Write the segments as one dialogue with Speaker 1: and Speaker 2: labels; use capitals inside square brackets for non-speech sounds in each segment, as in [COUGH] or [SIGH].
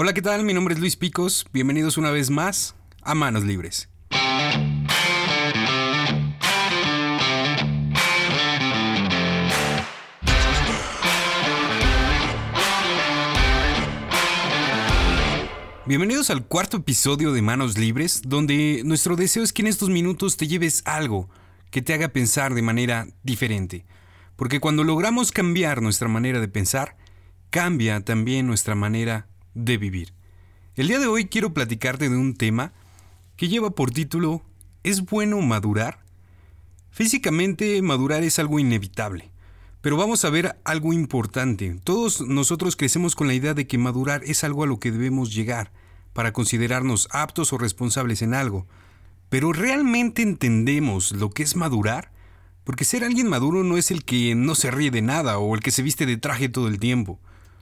Speaker 1: Hola, ¿qué tal? Mi nombre es Luis Picos. Bienvenidos una vez más a Manos Libres. Bienvenidos al cuarto episodio de Manos Libres, donde nuestro deseo es que en estos minutos te lleves algo que te haga pensar de manera diferente. Porque cuando logramos cambiar nuestra manera de pensar, cambia también nuestra manera de vivir. El día de hoy quiero platicarte de un tema que lleva por título ¿Es bueno madurar? Físicamente madurar es algo inevitable, pero vamos a ver algo importante. Todos nosotros crecemos con la idea de que madurar es algo a lo que debemos llegar para considerarnos aptos o responsables en algo. Pero ¿realmente entendemos lo que es madurar? Porque ser alguien maduro no es el que no se ríe de nada o el que se viste de traje todo el tiempo.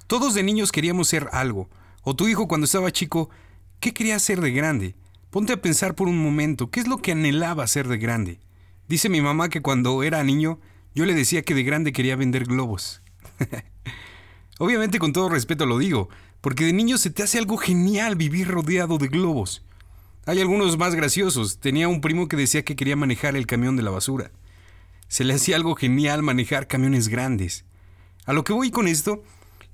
Speaker 1: Todos de niños queríamos ser algo, o tu hijo cuando estaba chico, ¿qué quería ser de grande? Ponte a pensar por un momento, ¿qué es lo que anhelaba ser de grande? Dice mi mamá que cuando era niño, yo le decía que de grande quería vender globos. [LAUGHS] Obviamente con todo respeto lo digo, porque de niño se te hace algo genial vivir rodeado de globos. Hay algunos más graciosos. Tenía un primo que decía que quería manejar el camión de la basura. Se le hacía algo genial manejar camiones grandes. A lo que voy con esto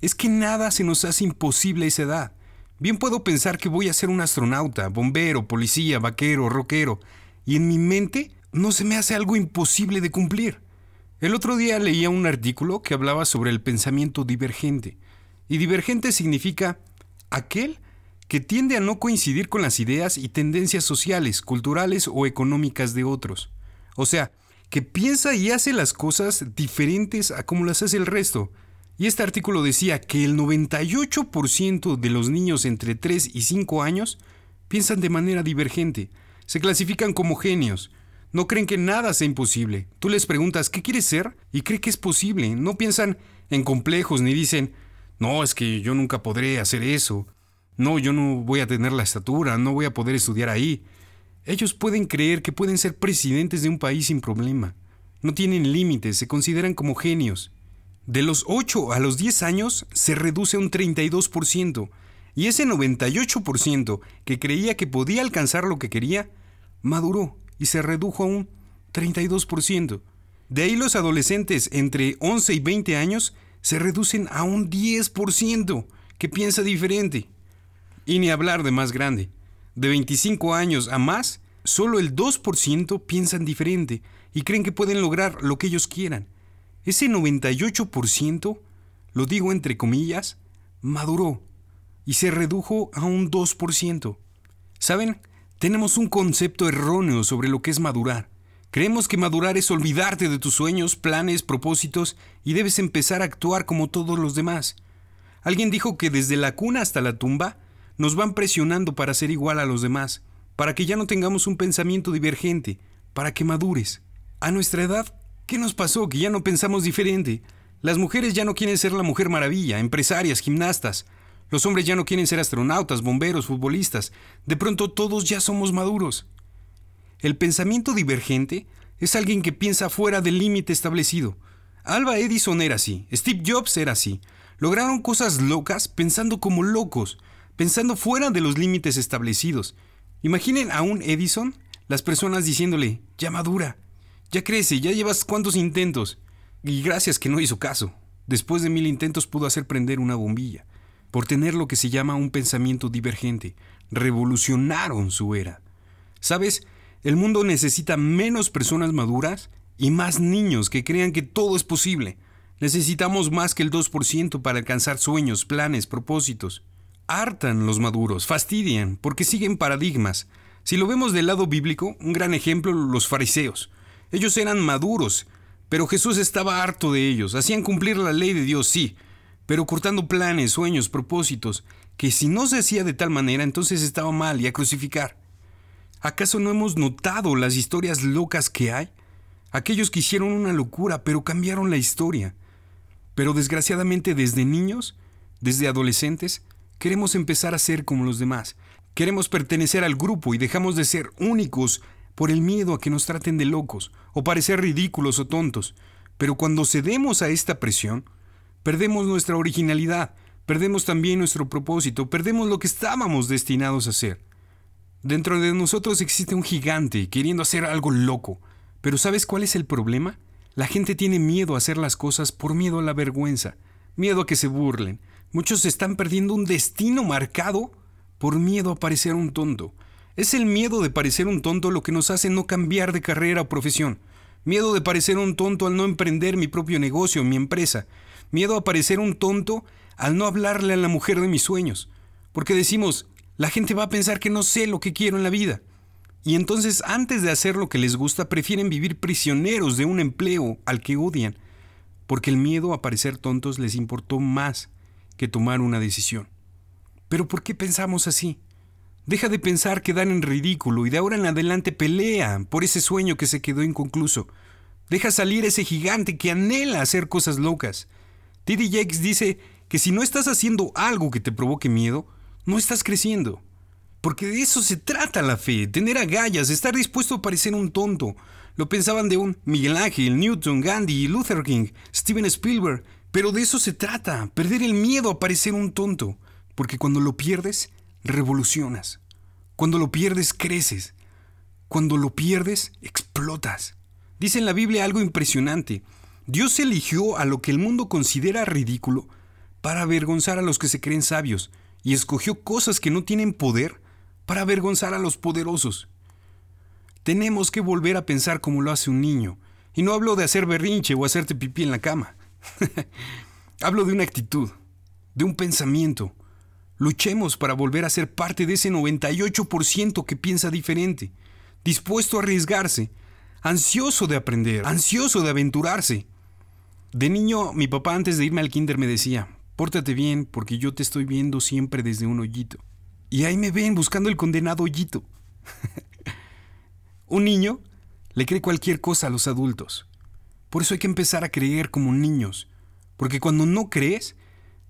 Speaker 1: es que nada se nos hace imposible a esa edad. Bien puedo pensar que voy a ser un astronauta, bombero, policía, vaquero, rockero, y en mi mente no se me hace algo imposible de cumplir. El otro día leía un artículo que hablaba sobre el pensamiento divergente, y divergente significa aquel que tiende a no coincidir con las ideas y tendencias sociales, culturales o económicas de otros. O sea, que piensa y hace las cosas diferentes a como las hace el resto, y este artículo decía que el 98% de los niños entre 3 y 5 años piensan de manera divergente, se clasifican como genios, no creen que nada sea imposible. Tú les preguntas, ¿qué quieres ser? Y cree que es posible. No piensan en complejos ni dicen, no, es que yo nunca podré hacer eso. No, yo no voy a tener la estatura, no voy a poder estudiar ahí. Ellos pueden creer que pueden ser presidentes de un país sin problema. No tienen límites, se consideran como genios. De los 8 a los 10 años se reduce un 32%, y ese 98% que creía que podía alcanzar lo que quería, maduró y se redujo a un 32%. De ahí los adolescentes entre 11 y 20 años se reducen a un 10% que piensa diferente. Y ni hablar de más grande. De 25 años a más, solo el 2% piensan diferente y creen que pueden lograr lo que ellos quieran. Ese 98%, lo digo entre comillas, maduró y se redujo a un 2%. ¿Saben? Tenemos un concepto erróneo sobre lo que es madurar. Creemos que madurar es olvidarte de tus sueños, planes, propósitos y debes empezar a actuar como todos los demás. Alguien dijo que desde la cuna hasta la tumba nos van presionando para ser igual a los demás, para que ya no tengamos un pensamiento divergente, para que madures. A nuestra edad ¿Qué nos pasó? Que ya no pensamos diferente. Las mujeres ya no quieren ser la mujer maravilla, empresarias, gimnastas. Los hombres ya no quieren ser astronautas, bomberos, futbolistas. De pronto todos ya somos maduros. El pensamiento divergente es alguien que piensa fuera del límite establecido. Alba Edison era así, Steve Jobs era así. Lograron cosas locas pensando como locos, pensando fuera de los límites establecidos. Imaginen a un Edison, las personas diciéndole, ya madura, ya crece, ya llevas cuántos intentos. Y gracias que no hizo caso. Después de mil intentos pudo hacer prender una bombilla. Por tener lo que se llama un pensamiento divergente. Revolucionaron su era. ¿Sabes? El mundo necesita menos personas maduras y más niños que crean que todo es posible. Necesitamos más que el 2% para alcanzar sueños, planes, propósitos. Hartan los maduros, fastidian, porque siguen paradigmas. Si lo vemos del lado bíblico, un gran ejemplo, los fariseos. Ellos eran maduros, pero Jesús estaba harto de ellos. Hacían cumplir la ley de Dios, sí, pero cortando planes, sueños, propósitos, que si no se hacía de tal manera, entonces estaba mal y a crucificar. ¿Acaso no hemos notado las historias locas que hay? Aquellos que hicieron una locura, pero cambiaron la historia. Pero desgraciadamente desde niños, desde adolescentes, queremos empezar a ser como los demás. Queremos pertenecer al grupo y dejamos de ser únicos por el miedo a que nos traten de locos o parecer ridículos o tontos. Pero cuando cedemos a esta presión, perdemos nuestra originalidad, perdemos también nuestro propósito, perdemos lo que estábamos destinados a hacer. Dentro de nosotros existe un gigante queriendo hacer algo loco, pero ¿sabes cuál es el problema? La gente tiene miedo a hacer las cosas por miedo a la vergüenza, miedo a que se burlen. Muchos están perdiendo un destino marcado por miedo a parecer un tonto. Es el miedo de parecer un tonto lo que nos hace no cambiar de carrera o profesión. Miedo de parecer un tonto al no emprender mi propio negocio, mi empresa. Miedo a parecer un tonto al no hablarle a la mujer de mis sueños. Porque decimos, la gente va a pensar que no sé lo que quiero en la vida. Y entonces antes de hacer lo que les gusta, prefieren vivir prisioneros de un empleo al que odian. Porque el miedo a parecer tontos les importó más que tomar una decisión. Pero ¿por qué pensamos así? Deja de pensar que dan en ridículo y de ahora en adelante pelea por ese sueño que se quedó inconcluso. Deja salir ese gigante que anhela hacer cosas locas. T.D. Jakes dice que si no estás haciendo algo que te provoque miedo, no estás creciendo. Porque de eso se trata la fe, tener agallas, estar dispuesto a parecer un tonto. Lo pensaban de un Miguel Ángel, Newton, Gandhi, Luther King, Steven Spielberg. Pero de eso se trata, perder el miedo a parecer un tonto. Porque cuando lo pierdes, revolucionas. Cuando lo pierdes, creces. Cuando lo pierdes, explotas. Dice en la Biblia algo impresionante. Dios eligió a lo que el mundo considera ridículo para avergonzar a los que se creen sabios y escogió cosas que no tienen poder para avergonzar a los poderosos. Tenemos que volver a pensar como lo hace un niño. Y no hablo de hacer berrinche o hacerte pipí en la cama. [LAUGHS] hablo de una actitud, de un pensamiento, Luchemos para volver a ser parte de ese 98% que piensa diferente, dispuesto a arriesgarse, ansioso de aprender, ansioso de aventurarse. De niño, mi papá antes de irme al kinder me decía, pórtate bien porque yo te estoy viendo siempre desde un hoyito. Y ahí me ven buscando el condenado hoyito. [LAUGHS] un niño le cree cualquier cosa a los adultos. Por eso hay que empezar a creer como niños, porque cuando no crees,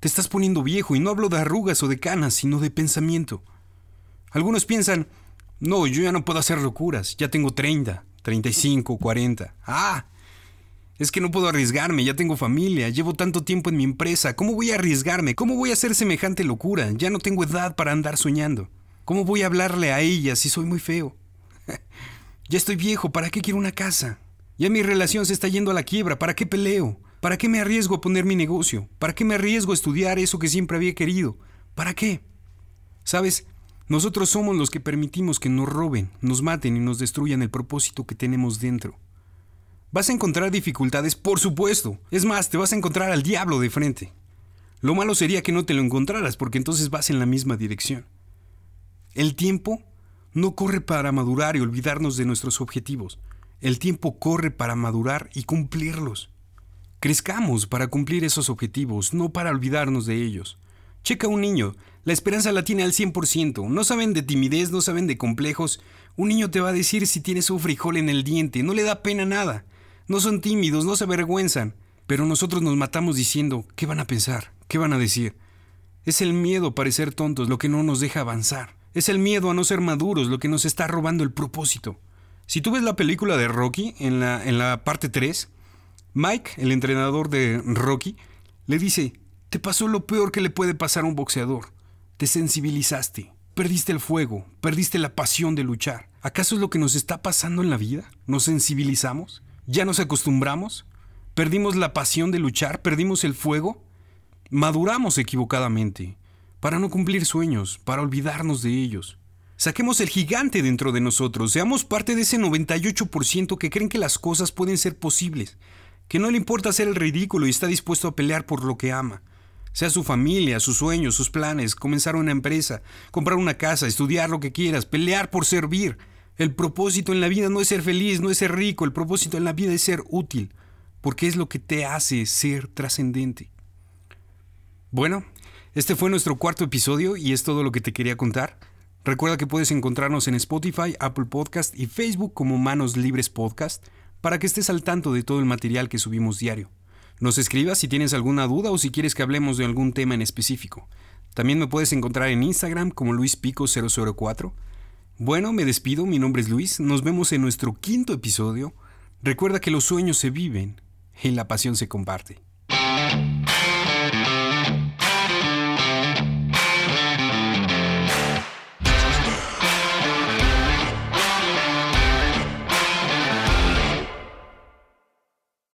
Speaker 1: te estás poniendo viejo y no hablo de arrugas o de canas, sino de pensamiento. Algunos piensan, no, yo ya no puedo hacer locuras, ya tengo 30, 35, 40. Ah, es que no puedo arriesgarme, ya tengo familia, llevo tanto tiempo en mi empresa, ¿cómo voy a arriesgarme? ¿Cómo voy a hacer semejante locura? Ya no tengo edad para andar soñando. ¿Cómo voy a hablarle a ella si soy muy feo? [LAUGHS] ya estoy viejo, ¿para qué quiero una casa? Ya mi relación se está yendo a la quiebra, ¿para qué peleo? ¿Para qué me arriesgo a poner mi negocio? ¿Para qué me arriesgo a estudiar eso que siempre había querido? ¿Para qué? Sabes, nosotros somos los que permitimos que nos roben, nos maten y nos destruyan el propósito que tenemos dentro. ¿Vas a encontrar dificultades? Por supuesto. Es más, te vas a encontrar al diablo de frente. Lo malo sería que no te lo encontraras porque entonces vas en la misma dirección. El tiempo no corre para madurar y olvidarnos de nuestros objetivos. El tiempo corre para madurar y cumplirlos. Crezcamos para cumplir esos objetivos, no para olvidarnos de ellos. Checa un niño, la esperanza la tiene al 100%, no saben de timidez, no saben de complejos. Un niño te va a decir si tienes un frijol en el diente, no le da pena nada. No son tímidos, no se avergüenzan. Pero nosotros nos matamos diciendo, ¿qué van a pensar? ¿Qué van a decir? Es el miedo a parecer tontos lo que no nos deja avanzar. Es el miedo a no ser maduros lo que nos está robando el propósito. Si tú ves la película de Rocky en la, en la parte 3, Mike, el entrenador de Rocky, le dice, te pasó lo peor que le puede pasar a un boxeador. Te sensibilizaste, perdiste el fuego, perdiste la pasión de luchar. ¿Acaso es lo que nos está pasando en la vida? ¿Nos sensibilizamos? ¿Ya nos acostumbramos? ¿Perdimos la pasión de luchar? ¿Perdimos el fuego? Maduramos equivocadamente, para no cumplir sueños, para olvidarnos de ellos. Saquemos el gigante dentro de nosotros, seamos parte de ese 98% que creen que las cosas pueden ser posibles, que no le importa hacer el ridículo y está dispuesto a pelear por lo que ama. Sea su familia, sus sueños, sus planes, comenzar una empresa, comprar una casa, estudiar lo que quieras, pelear por servir. El propósito en la vida no es ser feliz, no es ser rico, el propósito en la vida es ser útil, porque es lo que te hace ser trascendente. Bueno, este fue nuestro cuarto episodio y es todo lo que te quería contar. Recuerda que puedes encontrarnos en Spotify, Apple Podcast y Facebook como Manos Libres Podcast para que estés al tanto de todo el material que subimos diario. Nos escribas si tienes alguna duda o si quieres que hablemos de algún tema en específico. También me puedes encontrar en Instagram como luispico004. Bueno, me despido, mi nombre es Luis, nos vemos en nuestro quinto episodio. Recuerda que los sueños se viven y la pasión se comparte.